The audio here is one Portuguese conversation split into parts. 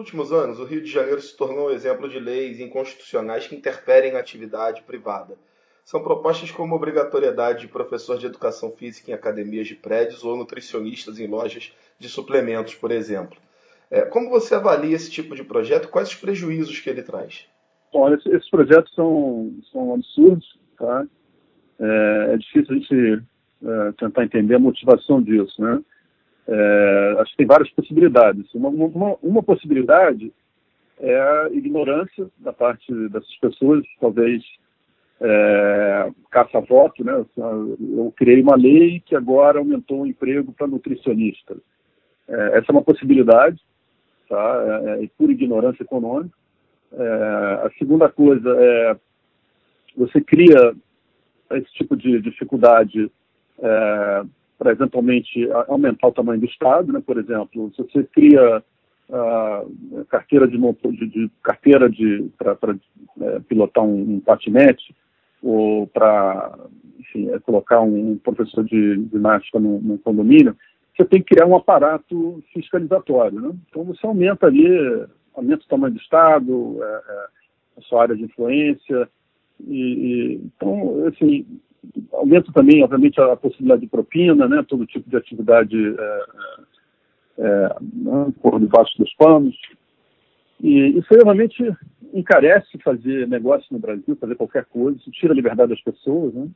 últimos anos, o Rio de Janeiro se tornou um exemplo de leis inconstitucionais que interferem na atividade privada. São propostas como obrigatoriedade de professor de educação física em academias de prédios ou nutricionistas em lojas de suplementos, por exemplo. É, como você avalia esse tipo de projeto? Quais os prejuízos que ele traz? Olha, esses projetos são, são absurdos, tá? É, é difícil a gente é, tentar entender a motivação disso, né? É, acho que tem várias possibilidades. Uma, uma, uma, possibilidade é a ignorância da parte dessas pessoas, talvez é, caça-voto, né? Eu criei uma lei que agora aumentou o emprego para nutricionista. É, essa é uma possibilidade, tá? É, é ignorância econômica. É, a segunda coisa é você cria esse tipo de dificuldade é, para eventualmente aumentar o tamanho do Estado, né? por exemplo, se você cria uh, carteira de, de, de carteira de para é, pilotar um, um, patinete ou para é, colocar um, professor de ginástica no, condomínio, você tem que criar um aparato fiscalizatório, né? Então você aumenta ali, aumenta o tamanho do Estado, é, é, a sua área de influência e, e então assim aumenta também, obviamente, a possibilidade de propina, né, todo tipo de atividade é, é, né, por debaixo dos panos. E isso realmente encarece fazer negócio no Brasil, fazer qualquer coisa, isso tira a liberdade das pessoas, né?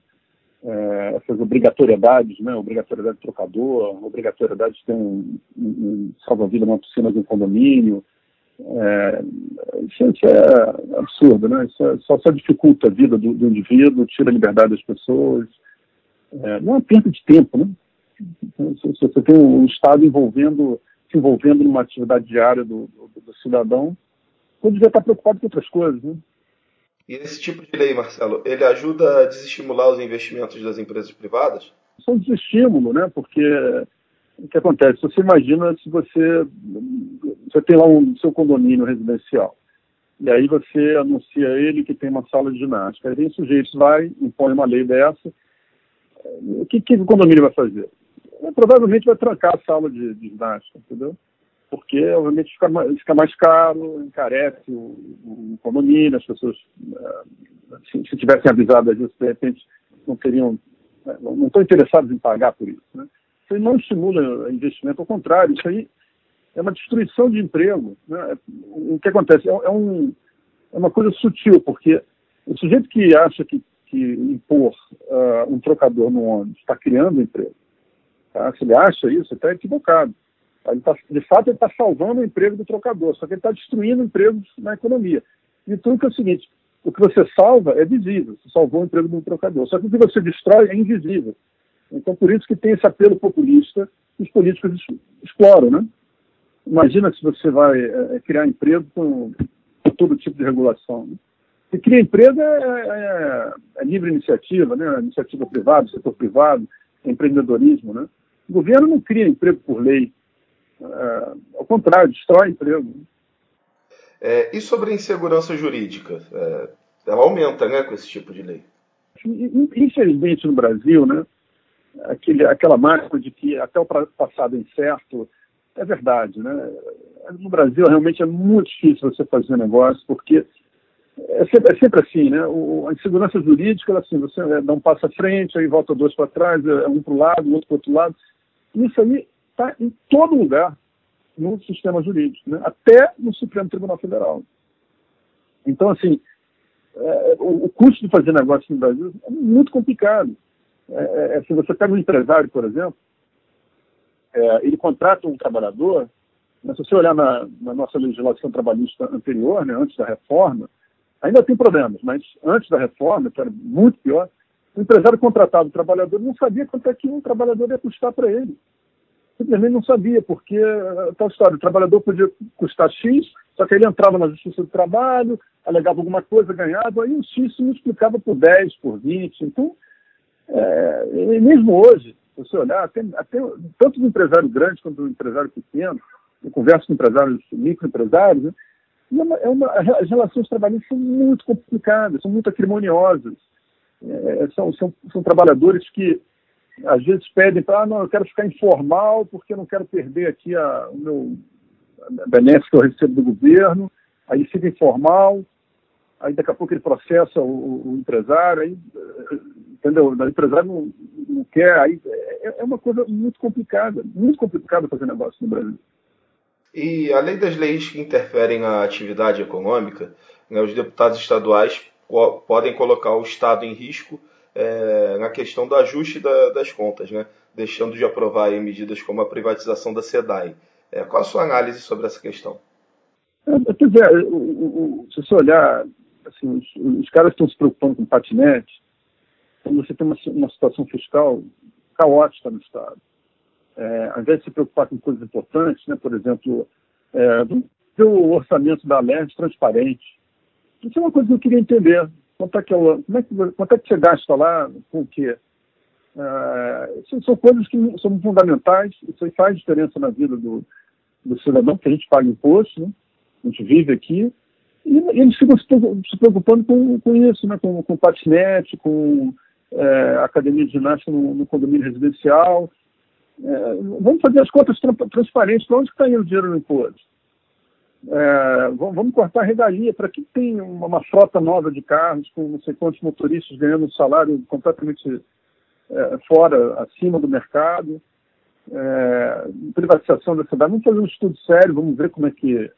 É, essas obrigatoriedades, né? obrigatoriedade de trocador, obrigatoriedade de ter um, um, um salva-vida numa piscina de um condomínio, é, isso é absurdo, né? Isso é, só, só, dificulta a vida do, do, indivíduo, tira a liberdade das pessoas. É, não é uma perda de tempo, né? Se, se você tem um Estado envolvendo, se envolvendo numa atividade diária do, do, do cidadão, quando devia estar preocupado com outras coisas, né? E esse tipo de lei, Marcelo, ele ajuda a desestimular os investimentos das empresas privadas? Isso é um desestímulo, né? Porque o que acontece? Você imagina se você, você tem lá um seu condomínio residencial, e aí você anuncia a ele que tem uma sala de ginástica. Aí o sujeito, vai, impõe uma lei dessa. O que, que o condomínio vai fazer? Ele, provavelmente vai trancar a sala de, de ginástica, entendeu? Porque, obviamente, fica mais, fica mais caro, encarece o, o, condomínio, as pessoas, eh, se, se tivessem avisado disso, de repente, não teriam, não estão interessados em pagar por isso, né? Aí não estimula investimento, ao contrário, isso aí é uma destruição de emprego. Né? O que acontece? É, é, um, é uma coisa sutil, porque o sujeito que acha que, que impor uh, um trocador no ônibus está criando emprego, tá? se ele acha isso, está equivocado. Ele tá, de fato, ele está salvando o emprego do trocador, só que ele está destruindo empregos na economia. E tudo que é o seguinte, o que você salva é visível, você salvou o emprego do trocador, só que o que você destrói é invisível. Então, por isso que tem esse apelo populista que os políticos exploram, né? Imagina se você vai é, criar emprego com, com, todo tipo de regulação. Né? E criar emprego é, é, é, livre iniciativa, né? Iniciativa privada, setor privado, empreendedorismo, né? O governo não cria emprego por lei. É, ao contrário, destrói emprego. É, e sobre a insegurança jurídica? É, ela aumenta, né, com esse tipo de lei? Infelizmente, no Brasil, né, aquele, aquela máxima de que até o passado é incerto é verdade, né? No Brasil realmente é muito difícil você fazer negócio porque é sempre, é sempre assim, né? O, a insegurança jurídica, assim, você dá um passo à frente, aí volta dois para trás, é um para o lado, outro para o outro lado. Isso aí está em todo lugar no sistema jurídico, né? até no Supremo Tribunal Federal. Então, assim, é, o, o custo de fazer negócio no Brasil é muito complicado. É, é, é, se você pega um empresário, por exemplo, é, ele contrata um trabalhador, mas se você olhar na, na, nossa legislação trabalhista anterior, né, antes da reforma, ainda tem problemas, mas antes da reforma, que era muito pior, o empresário contratava o trabalhador não sabia quanto é que um trabalhador ia custar para ele. Simplesmente não sabia, porque tal história, o trabalhador podia custar X, só que ele entrava na Justiça do Trabalho, alegava alguma coisa, ganhava, aí o X se multiplicava por 10, por 20. Então, é, e mesmo hoje, se você olhar, até, até, tanto do empresário grande quanto do empresário pequeno, eu converso com empresários, microempresários, né, é uma, é uma, as relações trabalhistas são muito complicadas, são muito acrimoniosas. É, são, são, são trabalhadores que às vezes pedem para, ah, não, eu quero ficar informal porque eu não quero perder aqui a, o meu, benéfica que eu recebo do governo, aí fica informal, aí daqui a pouco ele processa o, o empresário, aí, entendeu? O empresário não, não quer, aí é, é, uma coisa muito complicada, muito complicada fazer negócio no Brasil. E além das leis que interferem na atividade econômica, né, os deputados estaduais podem colocar o Estado em risco é, na questão do ajuste da, das contas, né, deixando de aprovar medidas como a privatização da SEDAI. É, qual a sua análise sobre essa questão? É, quer dizer, se você olhar assim, os, os caras estão se preocupando com patinete, quando você tem uma, uma situação fiscal caótica no Estado. É, ao invés de se preocupar com coisas importantes, né, por exemplo, é, ter o orçamento da LERJ transparente. Isso é uma coisa que eu queria entender. Quanto é que, eu, como é que, quanto é que você gasta lá com o quê? É, são coisas que são fundamentais, isso aí faz diferença na vida do, do cidadão, porque a gente paga imposto, né? a gente vive aqui, e, eles ficam se preocupando com, com isso, né? com, com patinete, com é, academia de ginástica no, no condomínio residencial. É, vamos fazer as contas tra transparentes. Para onde está indo o dinheiro no imposto? É, vamos cortar a regalia. Para que tem uma, uma, frota nova de carros com não sei quantos motoristas ganhando um salário completamente é, fora, acima do mercado? É, privatização da cidade. Vamos fazer um estudo sério, vamos ver como é que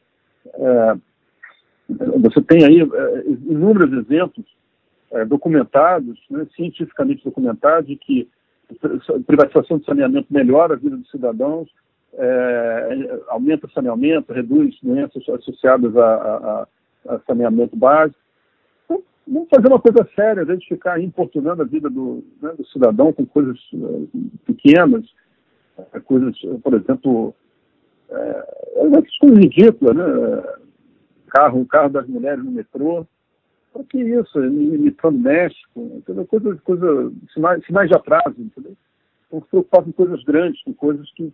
é, você tem aí é, inúmeros exemplos é, documentados, né, cientificamente documentados, de que privatização do saneamento melhora a vida dos cidadãos, é, aumenta o saneamento, reduz doenças associadas a, a, a saneamento básico. Então, vamos fazer uma coisa séria, a gente ficar importunando a vida do, né, do cidadão com coisas uh, pequenas, coisas, por exemplo, é, coisas ridículas, né? carro, carro das mulheres no metrô. Para que isso? Imitando México, entendeu? Coisa, coisa, sinais, sinais de atraso, entendeu? Se preocupar com coisas grandes, com coisas que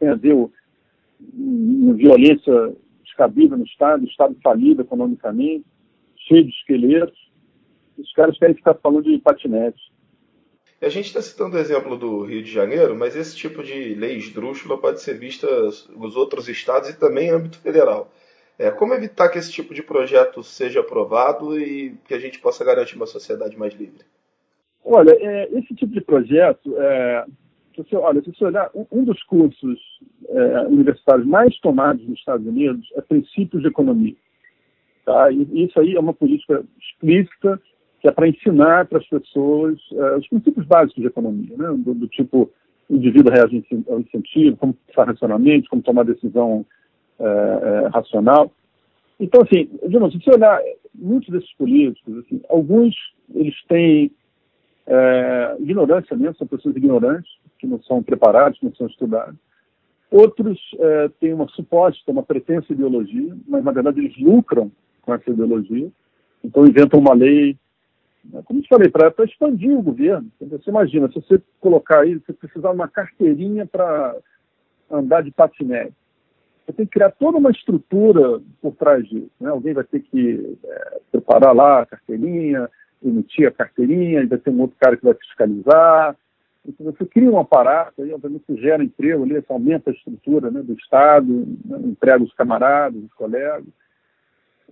têm a ver com violência descabida no Estado, Estado falido economicamente, cheio de esqueletos. Os caras querem ficar falando de patinete. A gente está citando o exemplo do Rio de Janeiro, mas esse tipo de lei esdrúxula pode ser vista nos outros estados e também em âmbito federal. É, como evitar que esse tipo de projeto seja aprovado e que a gente possa garantir uma sociedade mais livre? Olha, é, esse tipo de projeto, é, se você, olha, se você olhar, um, dos cursos é, universitários mais tomados nos Estados Unidos é princípios de economia. Tá? E isso aí é uma política explícita que é para ensinar para as pessoas é, os princípios básicos de economia, né? do, do tipo o indivíduo reage ao incentivo, como pensar racionalmente, como tomar decisão é, é, racional. Então, assim, se você olhar muitos desses políticos, assim, alguns eles têm é, ignorância mesmo, são pessoas ignorantes, que não são preparados, não são estudados. Outros é, têm uma suposta, uma pretensa ideologia, mas na verdade eles lucram com essa ideologia. Então inventam uma lei, né, como eu falei, para expandir o governo. Você imagina, se você colocar aí, você precisar de uma carteirinha para andar de patinete. Você tem que criar toda uma estrutura por trás disso. Né? Alguém vai ter que é, preparar lá a carteirinha, emitir a carteirinha, vai ter um outro cara que vai fiscalizar. Então, você cria um aparato, aí, obviamente, você gera emprego ali, aumenta a estrutura né, do Estado, né, emprega os camaradas, os colegas.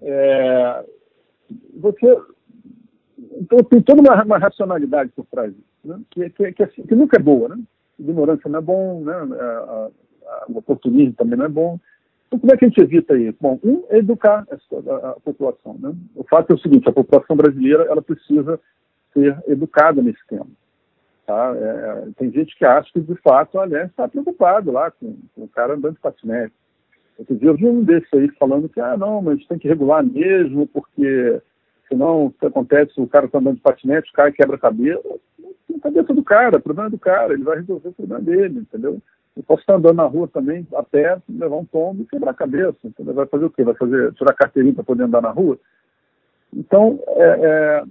É, você, então, tem toda uma, uma racionalidade por trás disso, né, que, que, que, assim, que, nunca é boa. Né? Ignorância não é bom, né? a, o oportunismo também não é bom. Então, como é que a gente evita isso? Bom, um é educar a, a população. Né? O fato é o seguinte: a população brasileira ela precisa ser educada nesse tema. Tá? É, é tem gente que acha que, de fato, aliás, está preocupado lá com, com, o cara andando de patinete. Outro dia eu vi um desses aí falando que, ah, não, mas tem que regular mesmo, porque senão o que acontece, o cara está andando de patinete, cai e quebra a cabeça. Não, a cabeça do cara, o problema é do cara, ele vai resolver o problema dele, entendeu? Eu posso estar andando na rua também, a pé, levar um tombo e quebrar a cabeça. Entendeu? Vai fazer o quê? Vai fazer, tirar carteirinha para poder andar na rua? Então, é,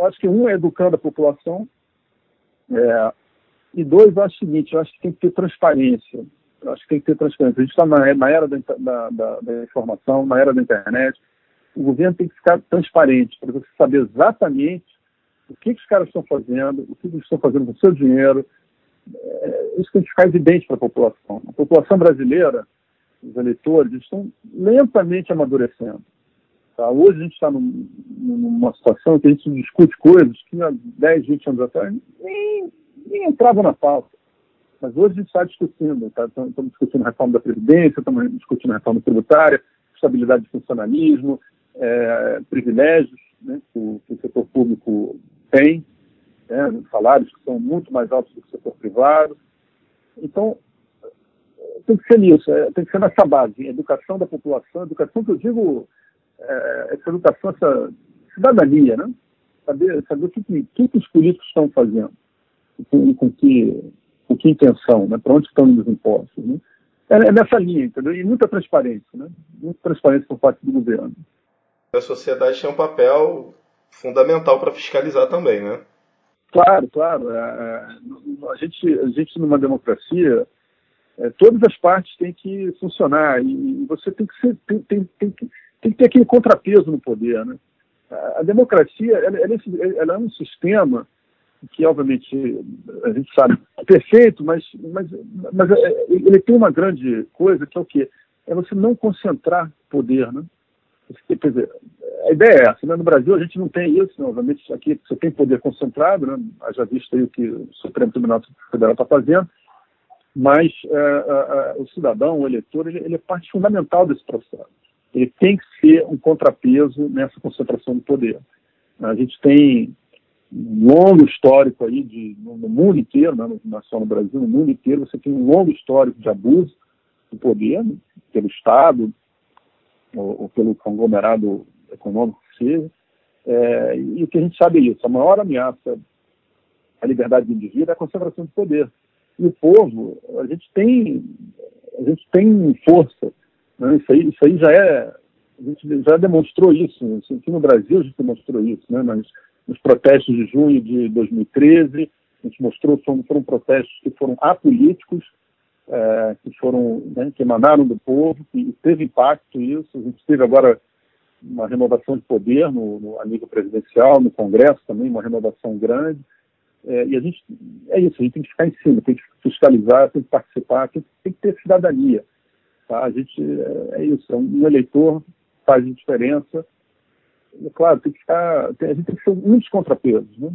é, acho que um é educando a população, é, e dois, eu acho o seguinte, eu acho que tem que ter transparência. Eu acho que tem que ter transparência. A gente está na, na, era da, da, da, da, informação, na era da internet. O governo tem que ficar transparente, para você saber exatamente o que, que os caras estão fazendo, o que, que eles estão fazendo com o seu dinheiro, é, isso que ficar evidente para a população. A população brasileira os eleitores, estão lentamente amadurecendo. Tá? Hoje a gente está num, numa situação que a gente discute coisas que há 10, 20 anos atrás nem, nem entravam na pauta. Mas hoje a gente está discutindo, tá? estamos discutindo a reforma da Previdência, estamos discutindo a reforma tributária, estabilidade de funcionalismo, é, privilégios né, que, o, que, o, setor público tem, né, salários que são muito mais altos do que o setor privado. Então, tem que ser nisso, é, tem que ser nessa base, educação da população, educação que eu digo, é, essa educação, essa cidadania, né? Saber, saber o que, que, que os políticos estão fazendo, com, com que com que intenção, né? para onde estão indo os impostos. Né? É, é, nessa linha, entendeu? E muita transparência, né? muita transparência por parte do governo. A sociedade tem um papel fundamental para fiscalizar também, né? Claro, claro. É, é, a, gente, a gente, numa democracia, é, todas as partes têm que funcionar e você tem que, ser, tem, tem, tem, tem que ter aquele contrapeso no poder. Né? A democracia ela, ela, é um sistema que obviamente a gente sabe é perfeito, mas, mas, mas ele tem uma grande coisa que é o quê? É você não concentrar poder, né? Quer dizer, a ideia é essa, né? No Brasil a gente não tem isso, né? obviamente aqui você tem poder concentrado, né? Já visto aí o que o Supremo Tribunal Federal está fazendo, mas é, é, o cidadão, o eleitor, ele, ele é parte fundamental desse processo. Ele tem que ser um contrapeso nessa concentração do poder. A gente tem um longo histórico aí de, no, no mundo inteiro, né, não só no Brasil, no mundo inteiro, você tem um longo histórico de abuso do poder né, pelo Estado ou, ou, pelo conglomerado econômico que seja. É, e o que a gente sabe é isso, a maior ameaça à liberdade do indivíduo é a concentração de poder. E o povo, a gente tem, a gente tem força. Né? Isso, aí, isso aí já é, a gente já demonstrou isso. Aqui no Brasil a gente demonstrou isso, né? mas nos protestos de junho de 2013. A gente mostrou que foram, foram protestos que foram apolíticos, é, que foram né, que emanaram do povo, que teve impacto isso. A gente teve agora uma renovação de poder no, no a nível presidencial, no Congresso também, uma renovação grande. É, e a gente é isso, a gente tem que ficar em cima, tem que fiscalizar, tem que participar, tem, tem que ter cidadania. Tá? A gente é, é isso, é um eleitor faz diferença é claro, tem que ficar, a gente tem que ser muitos contrapesos, né?